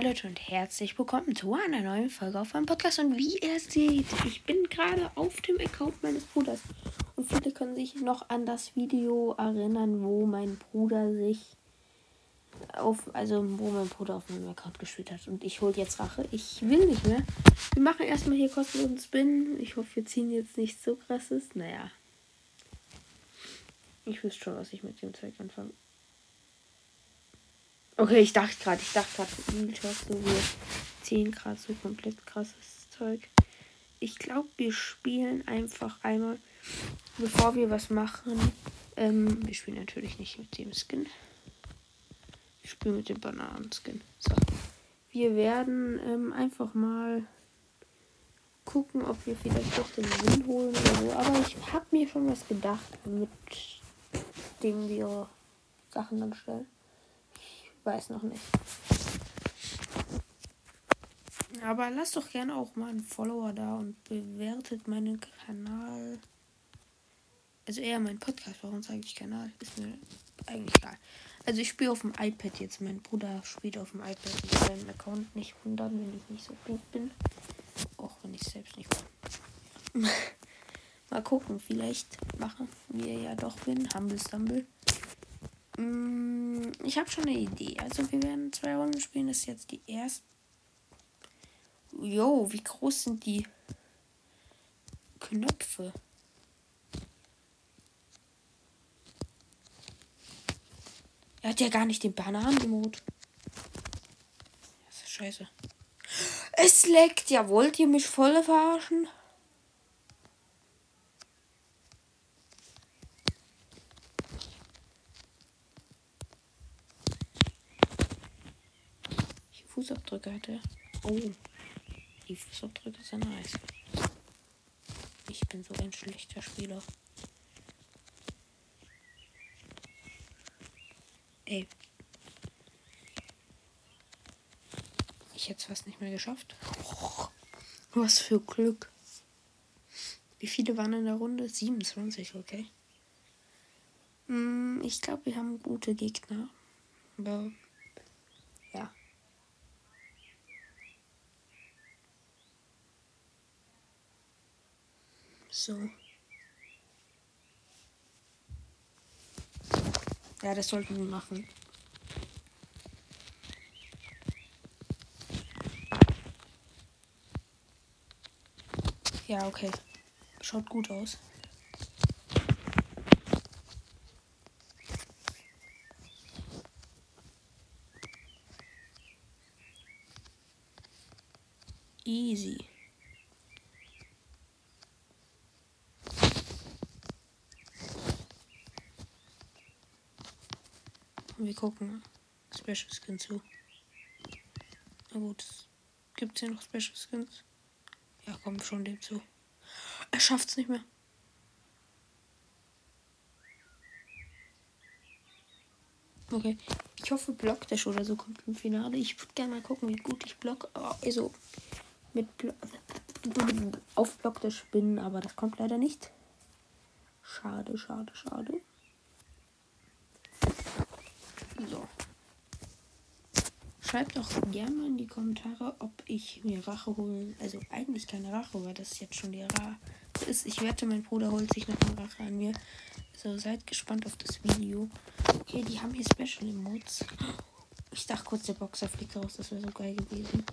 Hi Leute und herzlich willkommen zu einer neuen Folge auf meinem Podcast. Und wie ihr seht, ich bin gerade auf dem Account meines Bruders. Und viele können sich noch an das Video erinnern, wo mein Bruder sich auf, also wo mein Bruder auf meinem Account gespielt hat. Und ich hole jetzt Rache. Ich will nicht mehr. Wir machen erstmal hier kostenlosen Spin. Ich hoffe, wir ziehen jetzt nicht so krasses. Naja. Ich wüsste schon, was ich mit dem Zeug anfange. Okay, ich dachte gerade, ich dachte gerade, so wir 10 Grad so komplett krasses Zeug. Ich glaube, wir spielen einfach einmal, bevor wir was machen. Ähm, wir spielen natürlich nicht mit dem Skin. Ich spiele mit dem Bananenskin. So. Wir werden ähm, einfach mal gucken, ob wir vielleicht doch den Win holen oder so. Aber ich habe mir schon was gedacht, mit dem wir Sachen dann stellen. Weiß noch nicht. Aber lasst doch gerne auch mal einen Follower da und bewertet meinen Kanal. Also eher meinen Podcast, warum sage ich Kanal? Ist mir eigentlich egal. Also ich spiele auf dem iPad jetzt. Mein Bruder spielt auf dem iPad. Ich seinen Account nicht wundern, wenn ich nicht so gut bin. Auch wenn ich selbst nicht bin. mal gucken, vielleicht machen wir ja doch Win. Humble Stumble. Mm, ich habe schon eine Idee. Also wir werden zwei Runden spielen. Das ist jetzt die erste. Jo, wie groß sind die Knöpfe? Er hat ja gar nicht den Bananen-Emote. Das ist scheiße. Es leckt. Ja, wollt ihr mich voll verarschen? Fußabdrücke hat er. Oh. Die Fußabdrücke sind nice. Ich bin so ein schlechter Spieler. Ey. Ich hätte es fast nicht mehr geschafft. Oh, was für Glück. Wie viele waren in der Runde? 27, okay. Hm, ich glaube, wir haben gute Gegner. Aber So. Ja, das sollten wir machen. Ja, okay. Schaut gut aus. Easy. Wir gucken. Special Skin zu. Na gut. Gibt es hier noch Special Skins? Ja, komm schon dem zu. Er schafft's nicht mehr. Okay. Ich hoffe, Blockdash oder so kommt im Finale. Ich würde gerne mal gucken, wie gut ich Block. Also mit Blo auf Blockdash bin, aber das kommt leider nicht. Schade, schade, schade. So. Schreibt doch gerne mal in die Kommentare, ob ich mir Rache holen. Also eigentlich keine Rache, weil das jetzt schon die Rache ist. Ich wette, mein Bruder holt sich noch eine Rache an mir. Also seid gespannt auf das Video. Okay, die haben hier Special Emotes. Ich dachte kurz, der Boxer fliegt raus. Das wäre so geil gewesen.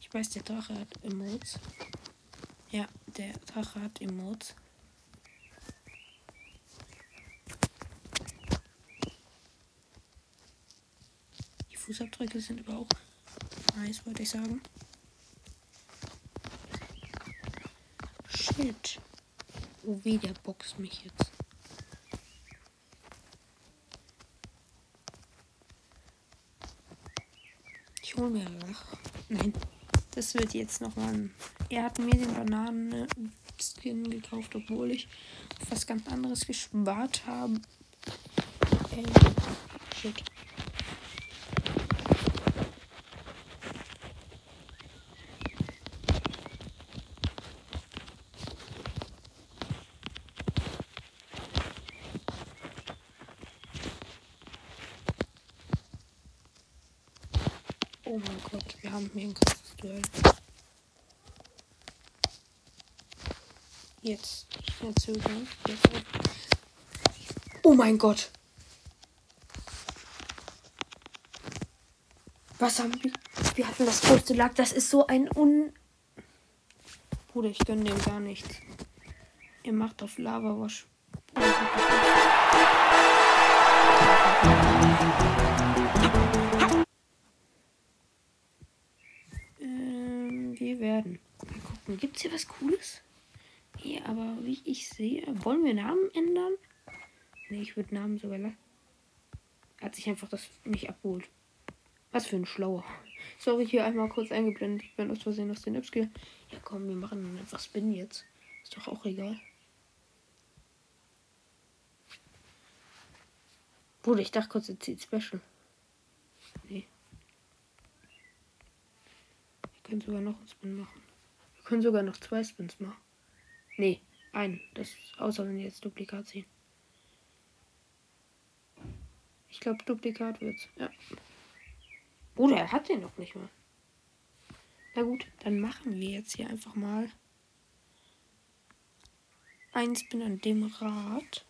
Ich weiß, der Drache hat Emotes. Ja, der Drache hat Emotes. Fußabdrücke sind aber auch nice, wollte ich sagen. Shit. Oh weh, der boxt mich jetzt. Ich hole mir Rach. Nein. Das wird jetzt nochmal. Er hat mir den Bananen-Skin gekauft, obwohl ich was ganz anderes gespart habe. Ey. Shit. Oh mein Gott, wir haben hier ein krasses Duell. Jetzt schnell zögern. Oh mein Gott. Was haben wir? Wir hatten das größte Lack. Das ist so ein un. Bruder, ich gönne dem gar nichts. Ihr macht auf Lava Wasch. Gucken. Gibt es hier was Cooles? Nee, aber wie ich sehe, wollen wir Namen ändern? Nee, ich würde Namen sogar lassen. Hat sich einfach das nicht abgeholt. Was für ein Schlauer. Sorry, hier einmal kurz eingeblendet. Ich bin aus Versehen aus den Apps gegangen. Ja, komm, wir machen einfach Spin jetzt. Ist doch auch egal. Bruder, ich dachte kurz, jetzt zieht Special. Nee. Wir können sogar noch einen Spin machen. Können sogar noch zwei Spins machen. Nee, einen. Das außer wenn jetzt Duplikat ziehen. Ich glaube, Duplikat wird's. Ja. Oder er hat den noch nicht mal. Na gut, dann machen wir jetzt hier einfach mal ein Spin an dem Rad.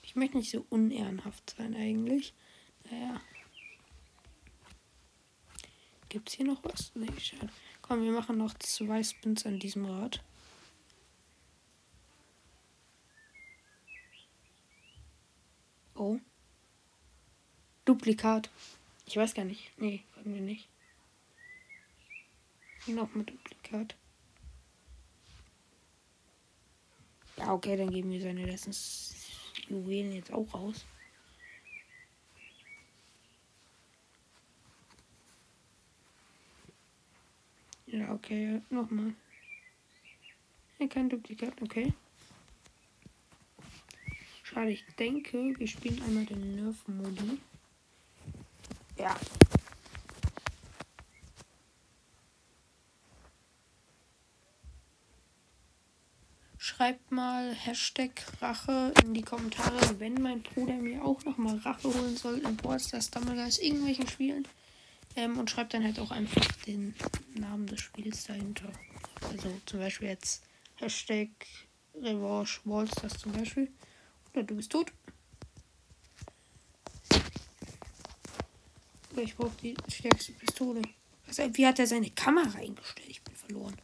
Ich möchte nicht so unehrenhaft sein eigentlich. Naja. Es hier noch was? Nee, schade. Komm, wir machen noch zwei Spins an diesem Rad. Oh. Duplikat. Ich weiß gar nicht. Nee, wollen wir nicht. Nochmal Duplikat. Ja, okay, dann geben wir seine Lessons Juwelen jetzt auch raus. Ja, okay, nochmal. Ja, kein Duplikat, okay. Schade, ich denke, wir spielen einmal den Nerf-Modi. Ja. Schreibt mal Hashtag Rache in die Kommentare, wenn mein Bruder mir auch noch mal Rache holen soll in Ballstars damals irgendwelchen Spielen. Ähm, und schreibt dann halt auch einfach den Namen des Spiels dahinter. Also zum Beispiel jetzt Hashtag Revanche Wallstars zum Beispiel. Oder du bist tot. Oder ich brauche die stärkste Pistole. Was, wie hat er seine Kamera eingestellt? Ich bin verloren.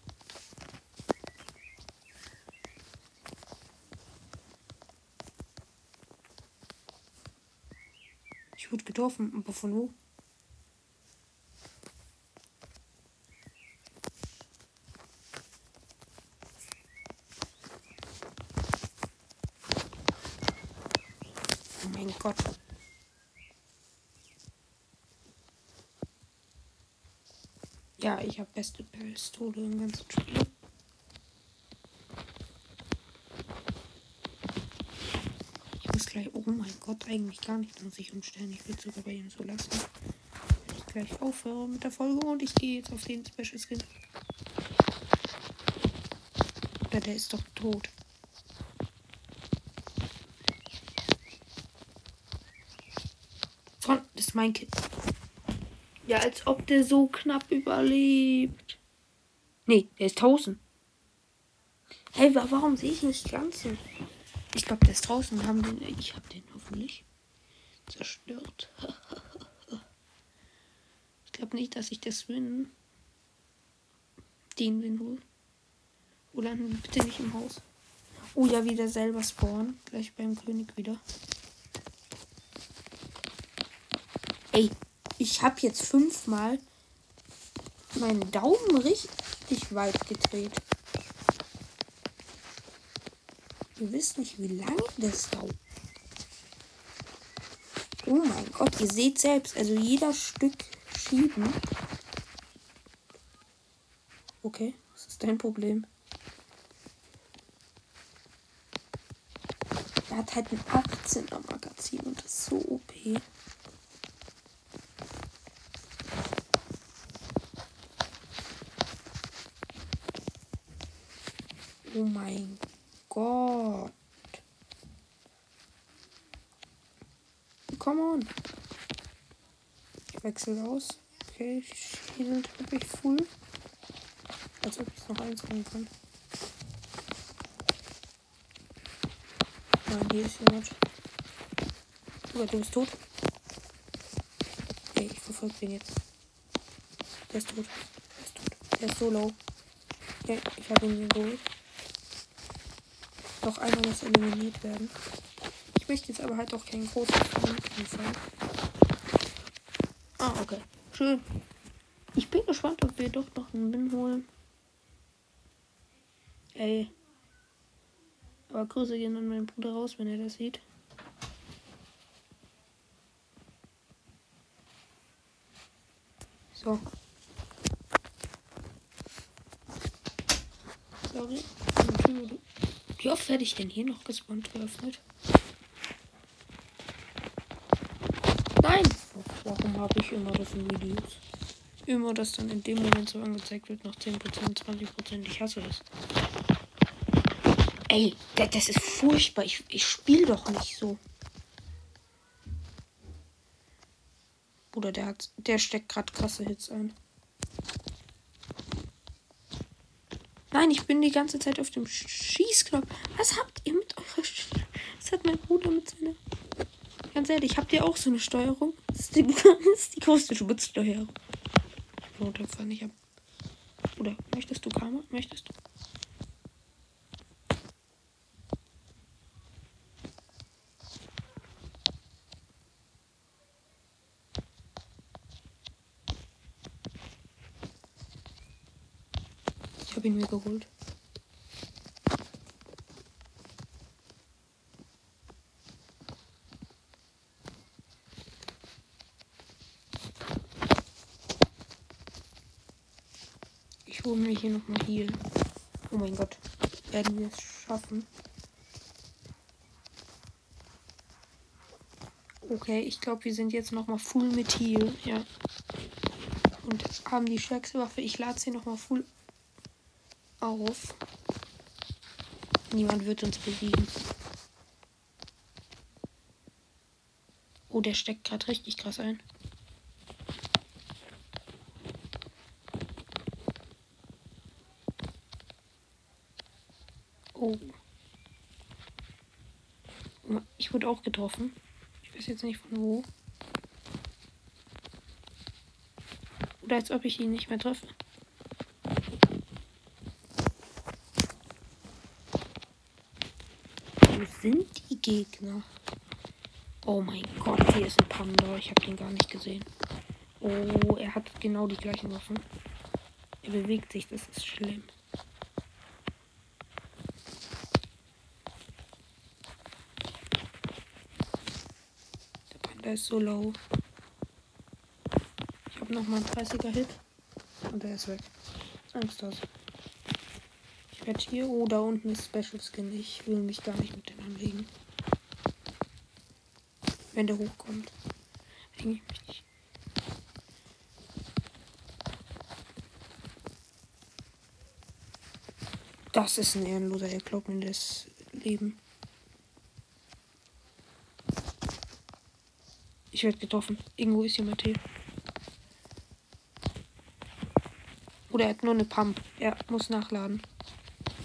Ich wurde getroffen, aber von wo? Gott. Ja, ich habe beste Pistole im ganzen Spiel. Ich muss gleich. Oh mein Gott, eigentlich gar nicht an sich umstellen. Ich will es sogar bei ihm so lassen. Wenn ich gleich aufhöre mit der Folge und ich gehe jetzt auf den Special Skin. Oder der ist doch tot. Ist mein Kind. Ja, als ob der so knapp überlebt. Nee, der ist draußen. Hey, warum sehe ich nicht ganz? Ich glaube, der ist draußen. Haben den, ich habe den hoffentlich zerstört. ich glaube nicht, dass ich das win. Den win wohl. Oder bitte nicht im Haus. Oh ja, wieder selber spawnen. Gleich beim König wieder. Ey, ich habe jetzt fünfmal meinen Daumen richtig weit gedreht. Ihr wisst nicht, wie lange das dauert. Oh mein Gott, ihr seht selbst, also jeder Stück schieben. Okay, was ist dein Problem? Er hat halt ein 18er Magazin und das ist so OP. Oh mein Gott. come on. Ich wechsle aus. Okay, die sind wirklich full. Als ob ich noch eins holen kann. Nein, hier ist jemand. Aber du bist tot. Ey, ich verfolge den jetzt. Der ist tot. Der ist tot. Der ist so low. Ja, ich habe ihn geholt. Noch einer muss eliminiert werden. Ich möchte jetzt aber halt auch keinen großen anfangen. Ah, okay. Schön. Ich bin gespannt, ob wir doch noch einen Win holen. Ey. Aber Grüße gehen an meinen Bruder raus, wenn er das sieht. So. Sorry. Wie oft werde ich denn hier noch gespawnt geöffnet? Nein! Warum habe ich immer das in Videos? Immer das dann in dem Moment so angezeigt wird, nach 10%, 20%. Ich hasse das. Ey, das ist furchtbar. Ich, ich spiele doch nicht so. Bruder, der hat, der steckt gerade krasse Hits ein. Nein, ich bin die ganze Zeit auf dem Schießknopf. Was habt ihr mit eurer Sch Was hat mein Bruder mit seiner. Ganz ehrlich, habt ihr auch so eine Steuerung? Das ist die, das ist die größte Schutzsteuerung. Runterfahren, nicht ab. Oder möchtest du Karma? Möchtest du? Habe ihn mir geholt. Ich hole mir hier nochmal Heal. Oh mein Gott. Werden wir es schaffen? Okay, ich glaube, wir sind jetzt nochmal full mit Heal. Ja. Und haben die stärkste Waffe. Ich lade sie nochmal full auf. Niemand wird uns besiegen. Oh, der steckt gerade richtig krass ein. Oh. Ich wurde auch getroffen. Ich weiß jetzt nicht von wo. Oder als ob ich ihn nicht mehr treffe. Sind die Gegner? Oh mein Gott, hier ist ein Panda. Ich habe den gar nicht gesehen. Oh, er hat genau die gleichen Waffen. Er bewegt sich, das ist schlimm. Der Panda ist so low. Ich habe nochmal einen 30er Hit. Und er ist weg. Angst aus. Ich werde hier. Oh, da unten ist Special Skin. Ich will mich gar nicht mit anlegen. Wenn der hochkommt. Eigentlich mich Das ist ein Ehrenloser, der glaubt das Leben. Ich werde getroffen. Irgendwo ist jemand hier. Oder er hat nur eine Pump. Er muss nachladen.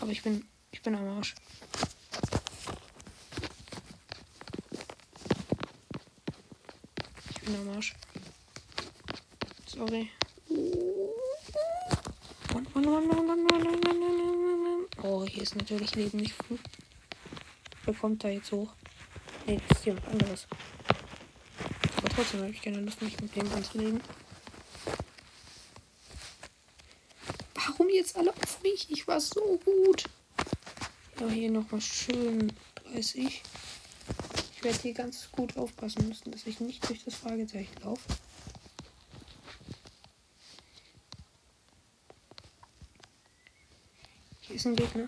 Aber ich bin, ich bin am Arsch. Bin am Arsch. Sorry. Oh, hier ist natürlich Leben nicht früh. Wer kommt da jetzt hoch? Nee, das ist jemand anderes. Aber trotzdem habe ich keine Lust, mich mit dem anzulegen. jetzt alle auf mich. Ich war so gut. Aber hier nochmal schön 30. Werde hier ganz gut aufpassen müssen, dass ich nicht durch das Fragezeichen laufe. Hier ist ein Gegner.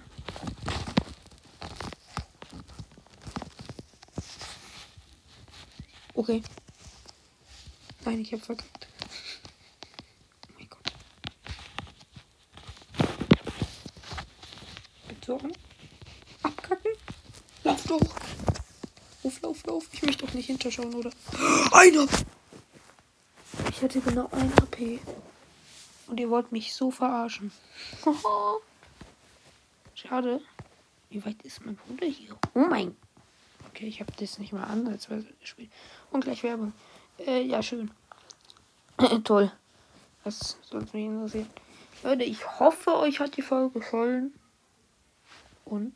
Okay. Nein, ich habe verkackt. so an. Abkacken. Lauf. Lauf, lauf. Ich möchte doch nicht hinterschauen, oder? Einer! Ich hatte genau ein AP. Und ihr wollt mich so verarschen. Schade. Wie weit ist mein Bruder hier? Oh mein. Okay, ich habe das nicht mal ansatzweise gespielt. Und gleich Werbung. Äh, ja, schön. Toll. Das sollte mich interessieren. Leute, ich hoffe, euch hat die Folge gefallen. Und